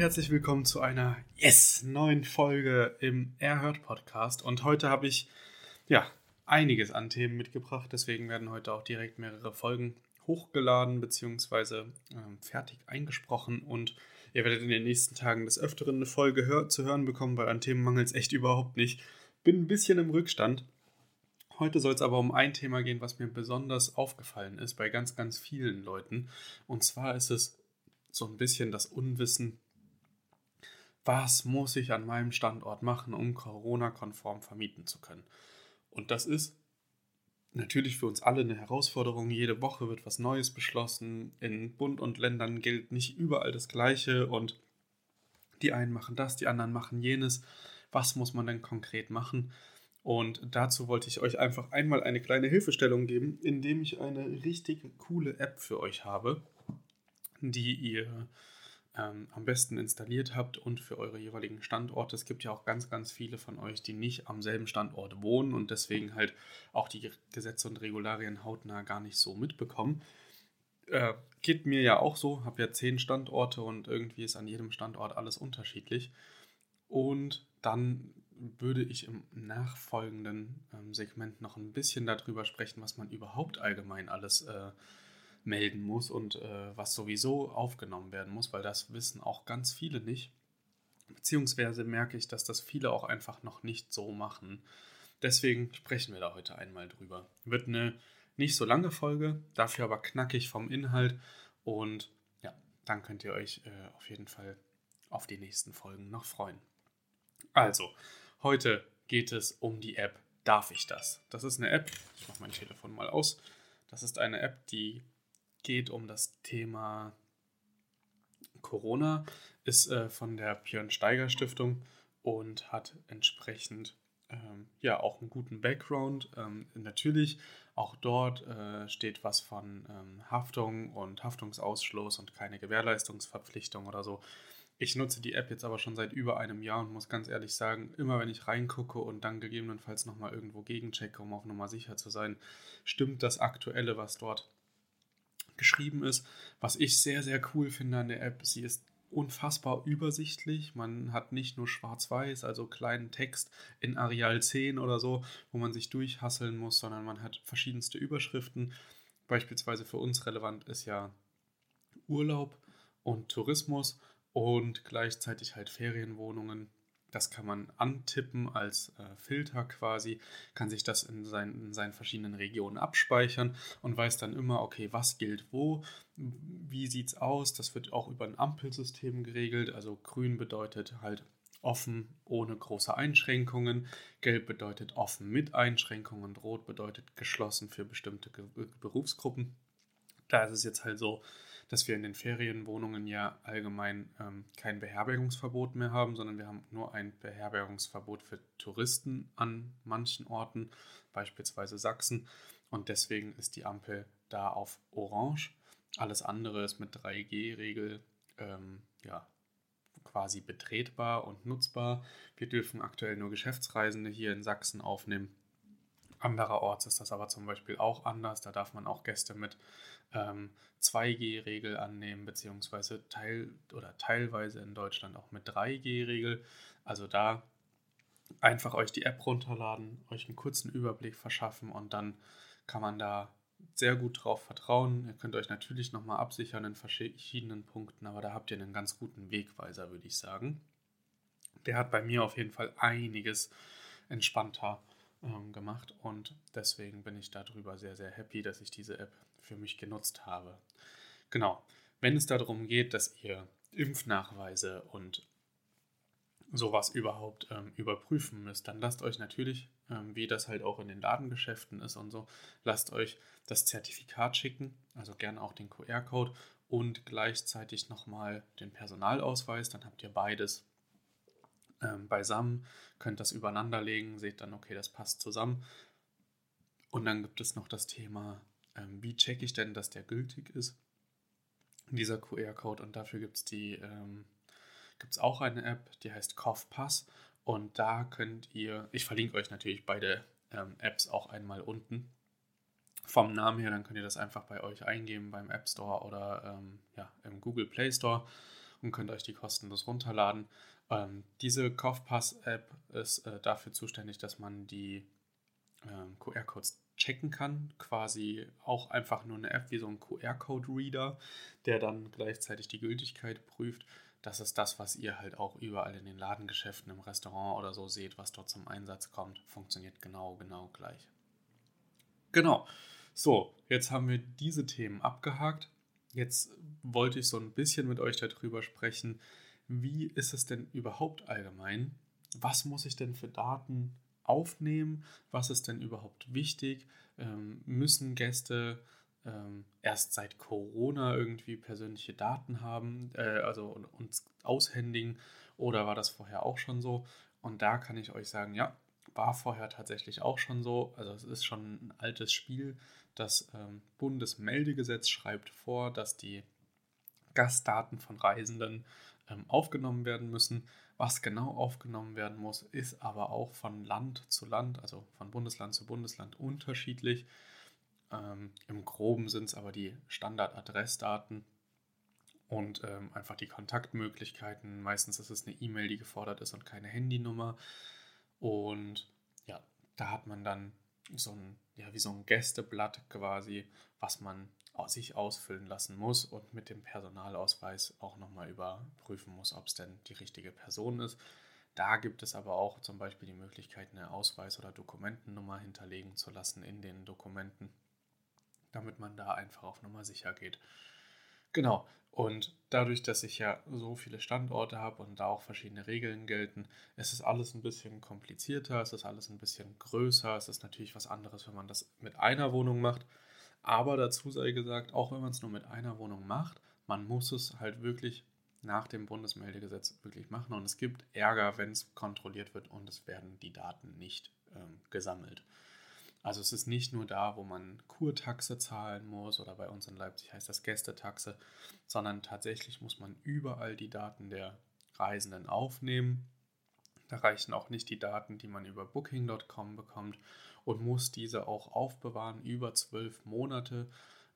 Herzlich willkommen zu einer yes neuen Folge im Erhört Podcast. Und heute habe ich ja einiges an Themen mitgebracht. Deswegen werden heute auch direkt mehrere Folgen hochgeladen bzw. Ähm, fertig eingesprochen. Und ihr werdet in den nächsten Tagen des Öfteren eine Folge hör zu hören bekommen, weil an Themen mangelt es echt überhaupt nicht. Bin ein bisschen im Rückstand. Heute soll es aber um ein Thema gehen, was mir besonders aufgefallen ist bei ganz, ganz vielen Leuten. Und zwar ist es so ein bisschen das Unwissen, was muss ich an meinem Standort machen, um Corona-konform vermieten zu können. Und das ist natürlich für uns alle eine Herausforderung. Jede Woche wird was Neues beschlossen. In Bund und Ländern gilt nicht überall das Gleiche und die einen machen das, die anderen machen jenes. Was muss man denn konkret machen? Und dazu wollte ich euch einfach einmal eine kleine Hilfestellung geben, indem ich eine richtig coole App für euch habe die ihr ähm, am besten installiert habt und für eure jeweiligen Standorte. Es gibt ja auch ganz, ganz viele von euch, die nicht am selben Standort wohnen und deswegen halt auch die Gesetze und Regularien hautnah gar nicht so mitbekommen. Äh, geht mir ja auch so, habe ja zehn Standorte und irgendwie ist an jedem Standort alles unterschiedlich. Und dann würde ich im nachfolgenden ähm, Segment noch ein bisschen darüber sprechen, was man überhaupt allgemein alles äh, melden muss und äh, was sowieso aufgenommen werden muss, weil das wissen auch ganz viele nicht. Beziehungsweise merke ich, dass das viele auch einfach noch nicht so machen. Deswegen sprechen wir da heute einmal drüber. Wird eine nicht so lange Folge, dafür aber knackig vom Inhalt. Und ja, dann könnt ihr euch äh, auf jeden Fall auf die nächsten Folgen noch freuen. Also, heute geht es um die App Darf ich das? Das ist eine App, ich mache mein Telefon mal aus. Das ist eine App, die geht um das Thema Corona, ist äh, von der Björn Steiger Stiftung und hat entsprechend ähm, ja auch einen guten Background. Ähm, natürlich auch dort äh, steht was von ähm, Haftung und Haftungsausschluss und keine Gewährleistungsverpflichtung oder so. Ich nutze die App jetzt aber schon seit über einem Jahr und muss ganz ehrlich sagen, immer wenn ich reingucke und dann gegebenenfalls nochmal irgendwo gegenchecke, um auf Nummer sicher zu sein, stimmt das Aktuelle, was dort geschrieben ist. Was ich sehr, sehr cool finde an der App, sie ist unfassbar übersichtlich. Man hat nicht nur schwarz-weiß, also kleinen Text in Areal 10 oder so, wo man sich durchhasseln muss, sondern man hat verschiedenste Überschriften. Beispielsweise für uns relevant ist ja Urlaub und Tourismus und gleichzeitig halt Ferienwohnungen, das kann man antippen als äh, Filter quasi, kann sich das in, sein, in, seinen verschiedenen Regionen abspeichern und weiß dann immer, okay, was gilt wo, wie sieht es aus. Das wird auch über ein Ampelsystem geregelt. Also grün bedeutet halt offen ohne große Einschränkungen, gelb bedeutet offen mit Einschränkungen und rot bedeutet geschlossen für bestimmte Berufsgruppen. Da ist es jetzt halt so, dass wir in den Ferienwohnungen ja allgemein ähm, kein Beherbergungsverbot mehr haben, sondern wir haben nur ein Beherbergungsverbot für Touristen an manchen Orten, beispielsweise Sachsen. Und deswegen ist die Ampel da auf Orange. Alles andere ist mit 3G-Regel ähm, ja, quasi betretbar und nutzbar. Wir dürfen aktuell nur Geschäftsreisende hier in Sachsen aufnehmen. Andererorts ist das aber zum Beispiel auch anders. Da darf man auch Gäste mit ähm, 2G-Regel annehmen, beziehungsweise teil oder teilweise in Deutschland auch mit 3G-Regel. Also da einfach euch die App runterladen, euch einen kurzen Überblick verschaffen und dann kann man da sehr gut drauf vertrauen. Ihr könnt euch natürlich nochmal absichern in verschiedenen Punkten, aber da habt ihr einen ganz guten Wegweiser, würde ich sagen. Der hat bei mir auf jeden Fall einiges entspannter ähm, gemacht und deswegen bin ich darüber sehr, sehr happy, dass ich diese App für mich genutzt habe. Genau, wenn es darum geht, dass ihr Impfnachweise und sowas überhaupt ähm, überprüfen müsst, dann lasst euch natürlich, ähm, wie das halt auch in den Ladengeschäften ist und so, lasst euch das Zertifikat schicken, also gerne auch den QR-Code und gleichzeitig nochmal den Personalausweis, dann habt ihr beides ähm, beisammen, könnt das übereinander legen, seht dann, okay, das passt zusammen. Und dann gibt es noch das Thema, ähm, wie checke ich denn, dass der gültig ist, dieser QR-Code. Und dafür gibt es die, ähm, gibt es auch eine App, die heißt CoughPass. Und da könnt ihr, ich verlinke euch natürlich beide ähm, Apps auch einmal unten. Vom Namen her, dann könnt ihr das einfach bei euch eingeben beim App Store oder ähm, ja, im Google Play Store und könnt euch die kostenlos runterladen. Ähm, diese Kaufpass-App ist äh, dafür zuständig, dass man die ähm, QR-Codes checken kann. Quasi auch einfach nur eine App wie so ein QR-Code-Reader, der dann gleichzeitig die Gültigkeit prüft. Das ist das, was ihr halt auch überall in den Ladengeschäften, im Restaurant oder so seht, was dort zum Einsatz kommt. Funktioniert genau, genau gleich. Genau. So, jetzt haben wir diese Themen abgehakt. Jetzt wollte ich so ein bisschen mit euch darüber sprechen, wie ist es denn überhaupt allgemein? Was muss ich denn für Daten aufnehmen? Was ist denn überhaupt wichtig? Ähm, müssen Gäste ähm, erst seit Corona irgendwie persönliche Daten haben, äh, also uns aushändigen oder war das vorher auch schon so? Und da kann ich euch sagen, ja, war vorher tatsächlich auch schon so. Also es ist schon ein altes Spiel. Das ähm, Bundesmeldegesetz schreibt vor, dass die Gastdaten von Reisenden ähm, aufgenommen werden müssen. Was genau aufgenommen werden muss, ist aber auch von Land zu Land, also von Bundesland zu Bundesland unterschiedlich. Ähm, Im Groben sind es aber die Standardadressdaten und ähm, einfach die Kontaktmöglichkeiten. Meistens ist es eine E-Mail, die gefordert ist und keine Handynummer. Und ja, da hat man dann so ein, ja, wie so ein Gästeblatt quasi, was man sich ausfüllen lassen muss und mit dem Personalausweis auch nochmal überprüfen muss, ob es denn die richtige Person ist. Da gibt es aber auch zum Beispiel die Möglichkeit, eine Ausweis- oder Dokumentennummer hinterlegen zu lassen in den Dokumenten, damit man da einfach auf Nummer sicher geht. Genau, und dadurch, dass ich ja so viele Standorte habe und da auch verschiedene Regeln gelten, ist es alles ein bisschen komplizierter, es ist alles ein bisschen größer, es ist natürlich was anderes, wenn man das mit einer Wohnung macht aber dazu sei gesagt, auch wenn man es nur mit einer Wohnung macht, man muss es halt wirklich nach dem Bundesmeldegesetz wirklich machen. Und es gibt Ärger, wenn es kontrolliert wird und es werden die Daten nicht ähm, gesammelt. Also es ist nicht nur da, wo man Kurtaxe zahlen muss oder bei uns in Leipzig heißt das Gästetaxe, sondern tatsächlich muss man überall die Daten der Reisenden aufnehmen. Da reichen auch nicht die Daten, die man über booking.com bekommt und muss diese auch aufbewahren über zwölf Monate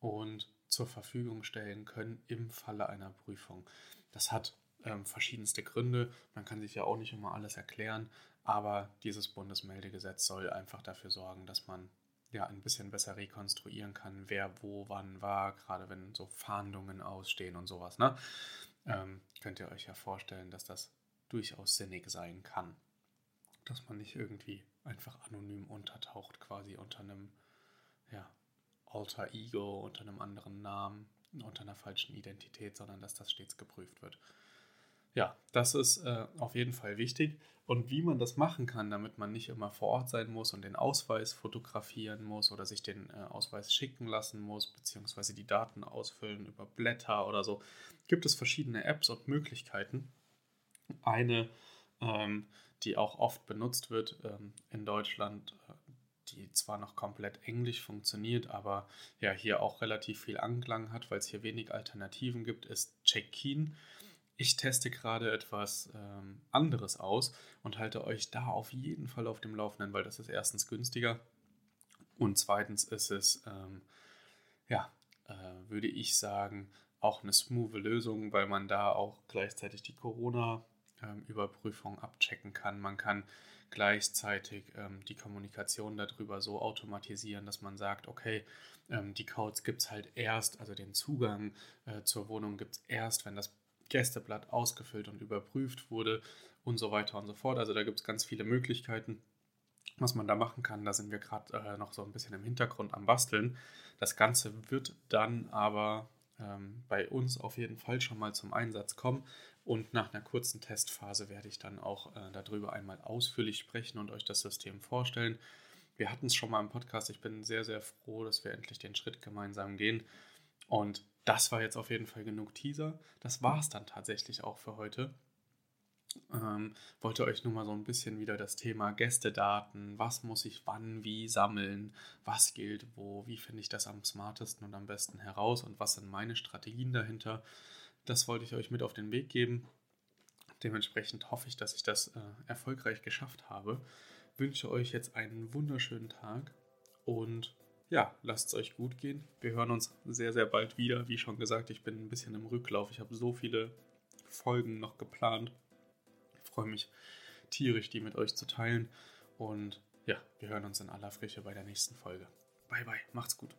und zur Verfügung stellen können im Falle einer Prüfung. Das hat ähm, verschiedenste Gründe. Man kann sich ja auch nicht immer alles erklären, aber dieses Bundesmeldegesetz soll einfach dafür sorgen, dass man ja ein bisschen besser rekonstruieren kann, wer wo wann war, gerade wenn so Fahndungen ausstehen und sowas. Ne? Ähm, könnt ihr euch ja vorstellen, dass das durchaus sinnig sein kann dass man nicht irgendwie einfach anonym untertaucht, quasi unter einem ja, Alter Ego, unter einem anderen Namen, unter einer falschen Identität, sondern dass das stets geprüft wird. Ja, das ist äh, auf jeden Fall wichtig. Und wie man das machen kann, damit man nicht immer vor Ort sein muss und den Ausweis fotografieren muss oder sich den äh, Ausweis schicken lassen muss, beziehungsweise die Daten ausfüllen über Blätter oder so, gibt es verschiedene Apps und Möglichkeiten. Eine ähm, die auch oft benutzt wird ähm, in Deutschland, äh, die zwar noch komplett englisch funktioniert, aber ja hier auch relativ viel Anklang hat, weil es hier wenig Alternativen gibt, ist Check-in. Ich teste gerade etwas ähm, anderes aus und halte euch da auf jeden Fall auf dem Laufenden, weil das ist erstens günstiger Und zweitens ist es, ähm, ja, äh, würde ich sagen, auch eine smooth Lösung, weil man da auch gleichzeitig die Corona-Überprüfung ähm, abchecken kann. Man kann gleichzeitig ähm, die Kommunikation darüber so automatisieren, dass man sagt, okay, ähm, die Codes gibt es halt erst, also den Zugang äh, zur Wohnung gibt es erst, wenn das Gästeblatt ausgefüllt und überprüft wurde und so weiter und so fort. Also da gibt es ganz viele Möglichkeiten, was man da machen kann. Da sind wir gerade äh, noch so ein bisschen im Hintergrund am Basteln. Das Ganze wird dann aber ähm, bei uns auf jeden Fall schon mal zum Einsatz kommen. Und nach einer kurzen Testphase werde ich dann auch äh, darüber einmal ausführlich sprechen und euch das System vorstellen. Wir hatten es schon mal im Podcast. Ich bin sehr, sehr froh, dass wir endlich den Schritt gemeinsam gehen. Und das war jetzt auf jeden Fall genug Teaser. Das war es dann tatsächlich auch für heute. Ähm, wollte euch nur mal so ein bisschen wieder das Thema Gästedaten, was muss ich wann, wie sammeln, was gilt wo, wie finde ich das am smartesten und am besten heraus und was sind meine Strategien dahinter. Das wollte ich euch mit auf den Weg geben. Dementsprechend hoffe ich, dass ich das äh, erfolgreich geschafft habe. Wünsche euch jetzt einen wunderschönen Tag und ja, lasst es euch gut gehen. Wir hören uns sehr, sehr bald wieder. Wie schon gesagt, ich bin ein bisschen im Rücklauf. Ich habe so viele Folgen noch geplant freue mich tierisch, die mit euch zu teilen. Und ja, wir hören uns in aller Frische bei der nächsten Folge. Bye, bye. Macht's gut.